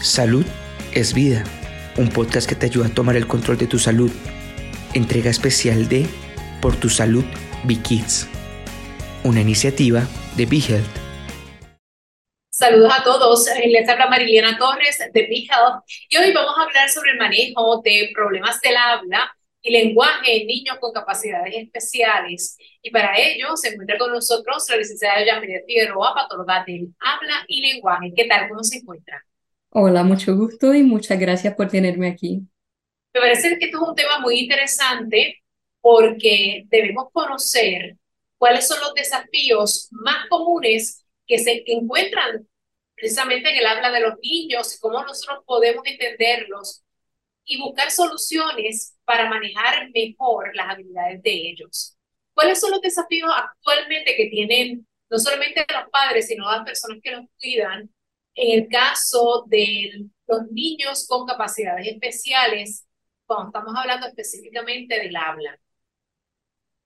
Salud es vida, un podcast que te ayuda a tomar el control de tu salud. Entrega especial de Por tu Salud Kids, una iniciativa de BeHealth. Saludos a todos, les habla Mariliana Torres de BeHealth y hoy vamos a hablar sobre el manejo de problemas del habla y lenguaje en niños con capacidades especiales. Y para ello se encuentra con nosotros la licenciada Yamilet Figueroa, patóloga del habla y lenguaje. ¿Qué tal? ¿Cómo se encuentra? Hola, mucho gusto y muchas gracias por tenerme aquí. Me parece que esto es un tema muy interesante porque debemos conocer cuáles son los desafíos más comunes que se encuentran precisamente en el habla de los niños y cómo nosotros podemos entenderlos y buscar soluciones para manejar mejor las habilidades de ellos. ¿Cuáles son los desafíos actualmente que tienen no solamente los padres, sino las personas que los cuidan en el caso de los niños con capacidades especiales, cuando estamos hablando específicamente del habla.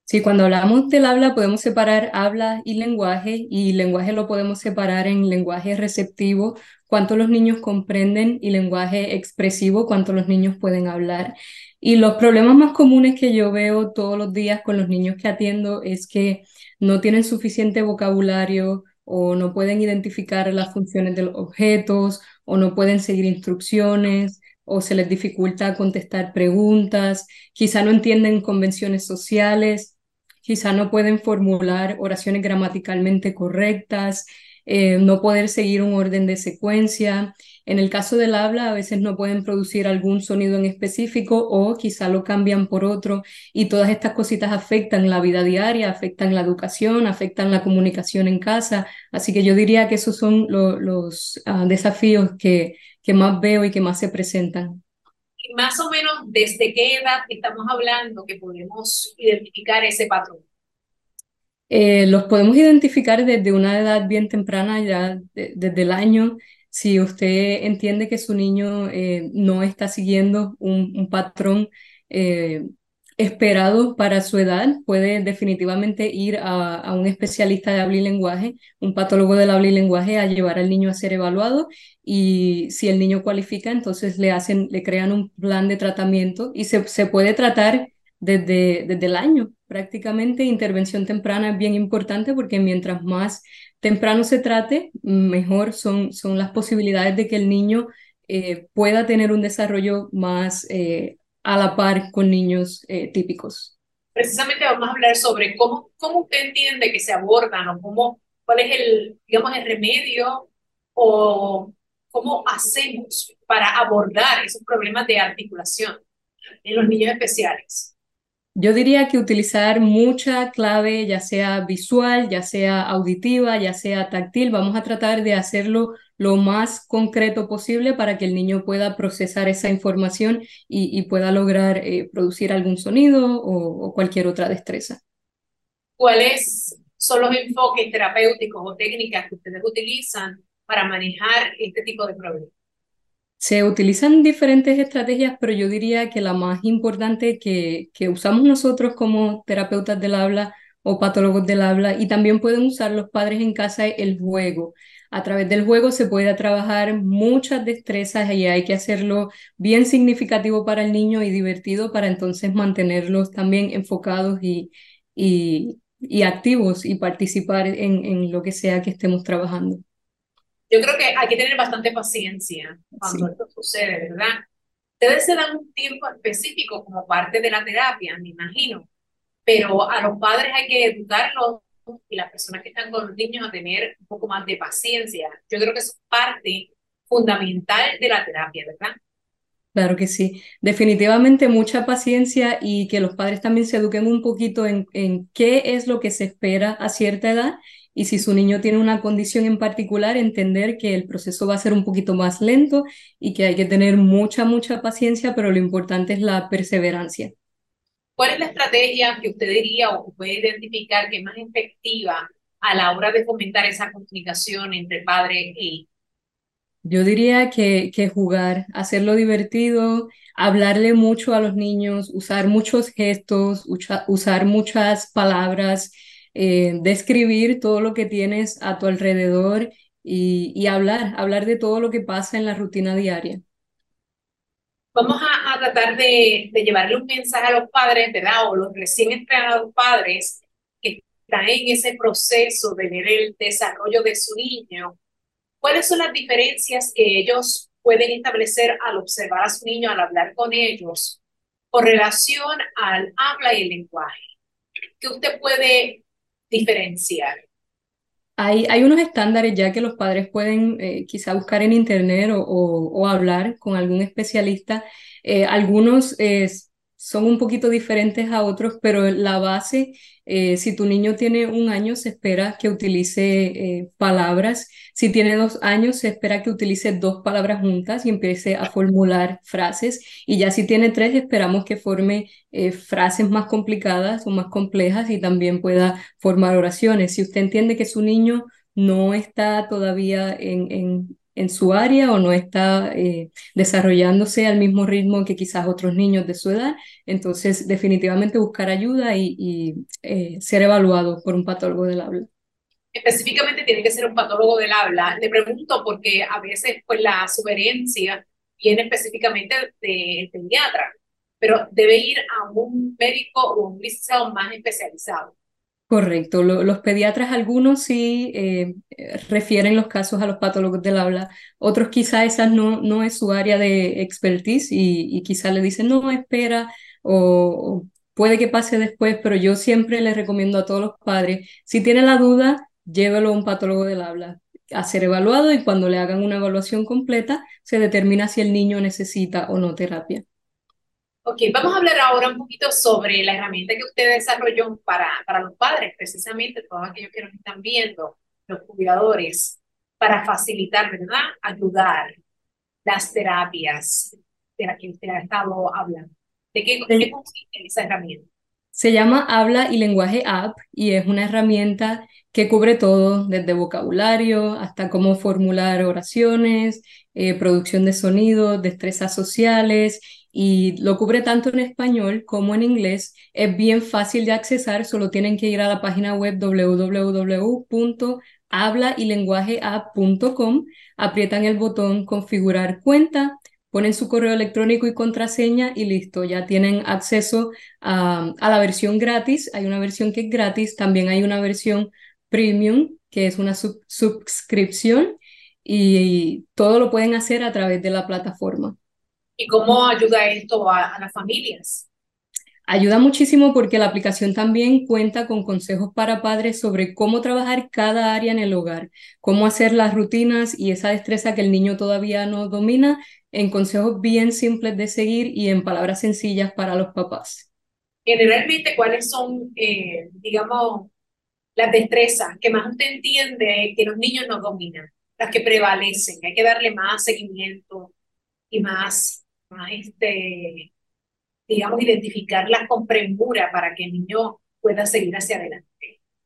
Sí, cuando hablamos del habla podemos separar habla y lenguaje y lenguaje lo podemos separar en lenguaje receptivo, cuánto los niños comprenden y lenguaje expresivo, cuánto los niños pueden hablar. Y los problemas más comunes que yo veo todos los días con los niños que atiendo es que no tienen suficiente vocabulario, o no pueden identificar las funciones de los objetos, o no pueden seguir instrucciones, o se les dificulta contestar preguntas, quizá no entienden convenciones sociales, quizá no pueden formular oraciones gramaticalmente correctas, eh, no poder seguir un orden de secuencia. En el caso del habla, a veces no pueden producir algún sonido en específico o quizá lo cambian por otro y todas estas cositas afectan la vida diaria, afectan la educación, afectan la comunicación en casa. Así que yo diría que esos son los ah, desafíos que, que más veo y que más se presentan. Y más o menos, ¿desde qué edad estamos hablando que podemos identificar ese patrón? Eh, los podemos identificar desde una edad bien temprana, ya desde el año. Si usted entiende que su niño eh, no está siguiendo un, patrón eh, esperado para su edad, puede definitivamente ir a, un especialista de habla y lenguaje, un patólogo del habla y lenguaje, a llevar al niño a ser evaluado y si el niño cualifica, entonces le hacen, le crean un plan de tratamiento y se, se puede tratar desde, desde el año. Prácticamente intervención temprana es bien importante porque mientras más temprano se trate, mejor son, son las posibilidades de que el niño eh, pueda tener un desarrollo más eh, a la par con niños eh, típicos. Precisamente vamos a hablar sobre cómo, cómo usted entiende que se abordan o cómo, cuál es el, digamos, el remedio o cómo hacemos para abordar esos problemas de articulación en los niños especiales. Yo diría que utilizar mucha clave, ya sea visual, ya sea auditiva, ya sea táctil, vamos a tratar de hacerlo lo más concreto posible para que el niño pueda procesar esa información y, pueda lograr eh, producir algún sonido o, o cualquier otra destreza. ¿Cuáles son los enfoques terapéuticos o técnicas que ustedes utilizan para manejar este tipo de problemas? Se utilizan diferentes estrategias, pero yo diría que la más importante que, que usamos nosotros como terapeutas del habla o patólogos del habla y también pueden usar los padres en casa el juego. A través del juego se puede trabajar muchas destrezas y hay que hacerlo bien significativo para el niño y divertido para entonces mantenerlos también enfocados y, y, y activos y participar en, en lo que sea que estemos trabajando. Yo creo que hay que tener bastante paciencia cuando esto sucede, ¿verdad? Ustedes se dan un tiempo específico como parte de la terapia, me imagino, pero a los padres hay que educarlos y las personas que están con los niños a tener un poco más de paciencia. Yo creo que es parte fundamental de la terapia, ¿verdad? Claro que sí, definitivamente mucha paciencia y que los padres también se eduquen un poquito en, en qué es lo que se espera a cierta edad y si su niño tiene una condición en particular, entender que el proceso va a ser un poquito más lento y que hay que tener mucha, mucha paciencia, pero lo importante es la perseverancia. ¿Cuál es la estrategia que usted diría o puede identificar que es más efectiva a la hora de fomentar esa comunicación entre padre e hijo? Yo diría que, que jugar, hacerlo divertido, hablarle mucho a los niños, usar muchos gestos, usar muchas palabras, eh, describir todo lo que tienes a tu alrededor y, hablar, hablar de todo lo que pasa en la rutina diaria. Vamos a, tratar de, de, llevarle un mensaje a los padres, ¿verdad? O los recién entrenados padres que están en ese proceso de ver el desarrollo de su niño. ¿Cuáles son las diferencias que ellos pueden establecer al observar a su niño, al hablar con ellos, con relación al habla y el lenguaje? ¿Qué usted puede diferenciar? Hay, hay unos estándares ya que los padres pueden eh, quizá buscar en internet o, hablar con algún especialista. Eh, algunos son un poquito diferentes a otros, pero la base, eh, si tu niño tiene un año, se espera que utilice eh, palabras. Si tiene dos años, se espera que utilice dos palabras juntas y empiece a formular frases. Y ya si tiene tres, esperamos que forme eh, frases más complicadas o más complejas y también pueda formar oraciones. Si usted entiende que su niño no está todavía en, en en su área o no está eh, desarrollándose al mismo ritmo que quizás otros niños de su edad. Entonces, definitivamente buscar ayuda y, eh, ser evaluado por un patólogo del habla. Específicamente tiene que ser un patólogo del habla. Le pregunto porque a veces pues la sugerencia viene específicamente del pediatra, pero debe ir a un médico o un licenciado más especializado. Correcto. los pediatras, algunos sí eh, refieren los casos a los patólogos del habla, otros quizá esa no, no es su área de expertise y, y quizá le dicen, no, espera, o, puede que pase después, pero yo siempre le recomiendo a todos los padres, si tiene la duda, llévelo a un patólogo del habla a ser evaluado y cuando le hagan una evaluación completa, se determina si el niño necesita o no terapia. Ok, vamos a hablar ahora un poquito sobre la herramienta que usted desarrolló para, para los padres, precisamente todos aquellos que nos están viendo, los cuidadores, para facilitar, ¿verdad? Ayudar las terapias de las que usted ha estado hablando. ¿De qué, consiste esa herramienta? Se llama Habla y Lenguaje App y es una herramienta que cubre todo, desde vocabulario hasta cómo formular oraciones, eh, producción de sonidos, destrezas sociales y lo cubre tanto en español como en inglés. Es bien fácil de accesar, solo tienen que ir a la página web www.hablailenguajeapp.com, aprietan el botón configurar cuenta, ponen su correo electrónico y contraseña y listo, ya tienen acceso a, la versión gratis. Hay una versión que es gratis, también hay una versión premium, que es una suscripción y todo lo pueden hacer a través de la plataforma. ¿Y cómo ayuda esto a, las familias? Ayuda muchísimo porque la aplicación también cuenta con consejos para padres sobre cómo trabajar cada área en el hogar, cómo hacer las rutinas y esa destreza que el niño todavía no domina en consejos bien simples de seguir y en palabras sencillas para los papás. Generalmente, ¿cuáles son, eh, digamos, las destrezas que más usted entiende que los niños no dominan, las que prevalecen? Hay que darle más seguimiento y más este, digamos, identificarlas con premura para que el niño pueda seguir hacia adelante.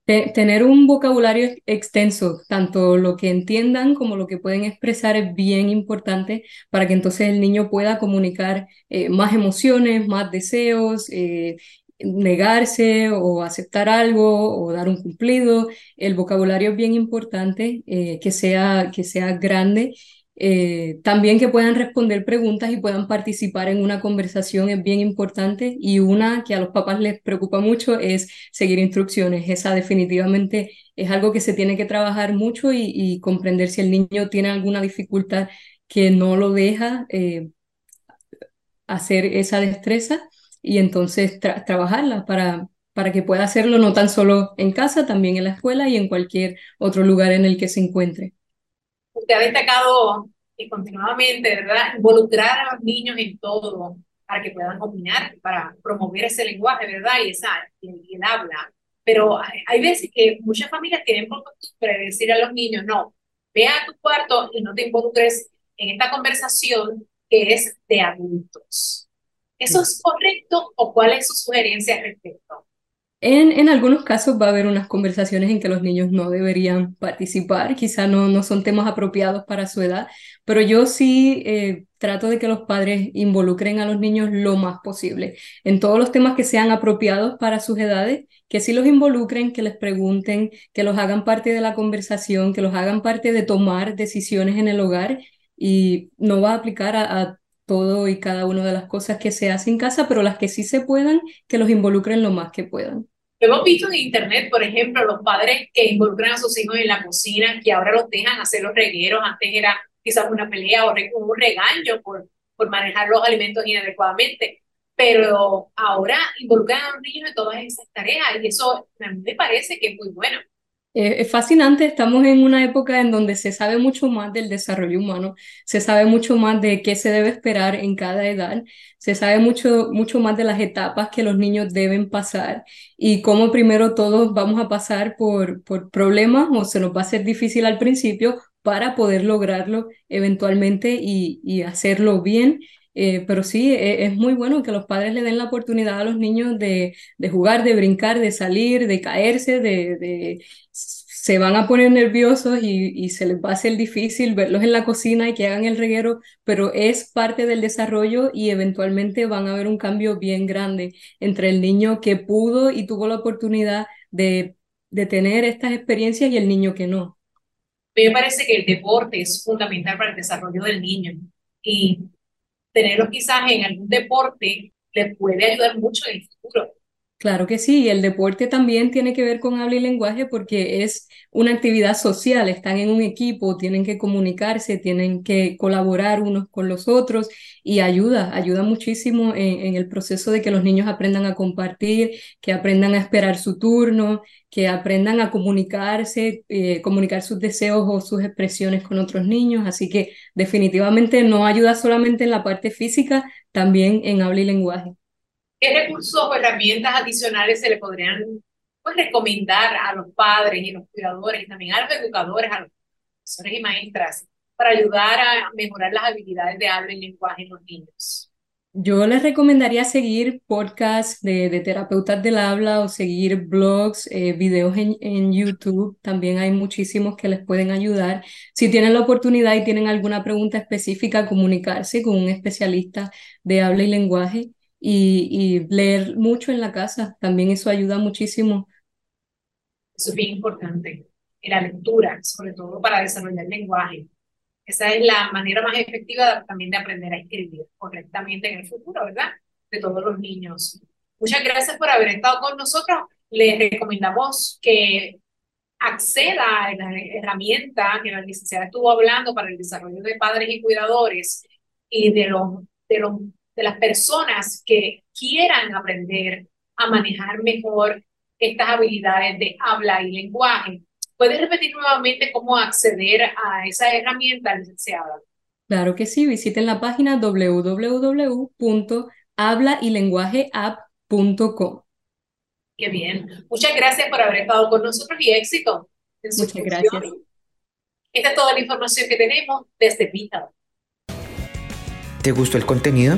Tener un vocabulario extenso, tanto lo que entiendan como lo que pueden expresar, es bien importante para que entonces el niño pueda comunicar eh, más emociones, más deseos, eh, negarse o aceptar algo o dar un cumplido. El vocabulario es bien importante, eh, que, sea, que sea grande eh, también que puedan responder preguntas y puedan participar en una conversación es bien importante y una que a los papás les preocupa mucho es seguir instrucciones. Esa definitivamente es algo que se tiene que trabajar mucho y, comprender si el niño tiene alguna dificultad que no lo deja eh, hacer esa destreza y entonces trabajarla para, para que pueda hacerlo no tan solo en casa, también en la escuela y en cualquier otro lugar en el que se encuentre usted ha destacado y continuamente, ¿verdad? Involucrar a los niños en todo para que puedan combinar, para promover ese lenguaje, ¿verdad? Y, esa, y, el habla. Pero hay veces que muchas familias tienen por costumbre decir a los niños, no, ve a tu cuarto y no te involucres en esta conversación que es de adultos. ¿Eso es correcto o cuál es su sugerencia al respecto? En, en, algunos casos va a haber unas conversaciones en que los niños no deberían participar, quizá no, no son temas apropiados para su edad, pero yo sí eh, trato de que los padres involucren a los niños lo más posible en todos los temas que sean apropiados para sus edades, que sí los involucren, que les pregunten, que los hagan parte de la conversación, que los hagan parte de tomar decisiones en el hogar y no va a aplicar a, todo y cada una de las cosas que se hacen en casa, pero las que sí se puedan, que los involucren lo más que puedan. Hemos visto en internet, por ejemplo, los padres que involucran a sus hijos en la cocina, que ahora los dejan hacer los regueros, antes era quizás una pelea o un regaño por, por manejar los alimentos inadecuadamente, pero ahora involucran a los niños en todas esas tareas y eso a mí me parece que es muy bueno. Eh, es fascinante, estamos en una época en donde se sabe mucho más del desarrollo humano, se sabe mucho más de qué se debe esperar en cada edad, se sabe mucho, mucho más de las etapas que los niños deben pasar y cómo primero todos vamos a pasar por, por problemas o se nos va a hacer difícil al principio para poder lograrlo eventualmente y, y hacerlo bien. Eh, pero sí, e, es, muy bueno que los padres le den la oportunidad a los niños de, de jugar, de brincar, de salir, de caerse, de, de se van a poner nerviosos y, y, se les va a hacer difícil verlos en la cocina y que hagan el reguero, pero es parte del desarrollo y eventualmente van a ver un cambio bien grande entre el niño que pudo y tuvo la oportunidad de, de tener estas experiencias y el niño que no. Me parece que el deporte es fundamental para el desarrollo del niño y tenerlo quizás en algún deporte le puede ayudar mucho en el futuro. Claro que sí, el deporte también tiene que ver con habla y lenguaje porque es una actividad social, están en un equipo, tienen que comunicarse, tienen que colaborar unos con los otros y ayuda, ayuda muchísimo en, el proceso de que los niños aprendan a compartir, que aprendan a esperar su turno, que aprendan a comunicarse, eh, comunicar sus deseos o sus expresiones con otros niños. Así que definitivamente no ayuda solamente en la parte física, también en habla y lenguaje. ¿Qué recursos o herramientas adicionales se le podrían pues, recomendar a los padres y los cuidadores y también a los educadores, a los profesores y maestras para ayudar a mejorar las habilidades de habla y lenguaje en los niños? Yo les recomendaría seguir podcasts de, de terapeutas del habla o seguir blogs, eh, videos en, en, YouTube. También hay muchísimos que les pueden ayudar. Si tienen la oportunidad y tienen alguna pregunta específica, comunicarse con un especialista de habla y lenguaje y, leer mucho en la casa, también eso ayuda muchísimo. Eso es bien importante. Y la lectura, sobre todo para desarrollar el lenguaje. Esa es la manera más efectiva también de aprender a escribir correctamente en el futuro, ¿verdad? De todos los niños. Muchas gracias por haber estado con nosotros. Les recomendamos que acceda a la herramienta que la licenciada estuvo hablando para el desarrollo de padres y cuidadores y de los, de los de las personas que quieran aprender a manejar mejor estas habilidades de habla y lenguaje. ¿Puedes repetir nuevamente cómo acceder a esa herramienta, licenciada? Claro que sí, visiten la página www.hablaylenguajeapp.com. Qué bien. Muchas gracias por haber estado con nosotros y éxito en su Muchas gracias. Esta es toda la información que tenemos desde Vita. ¿Te gustó el contenido?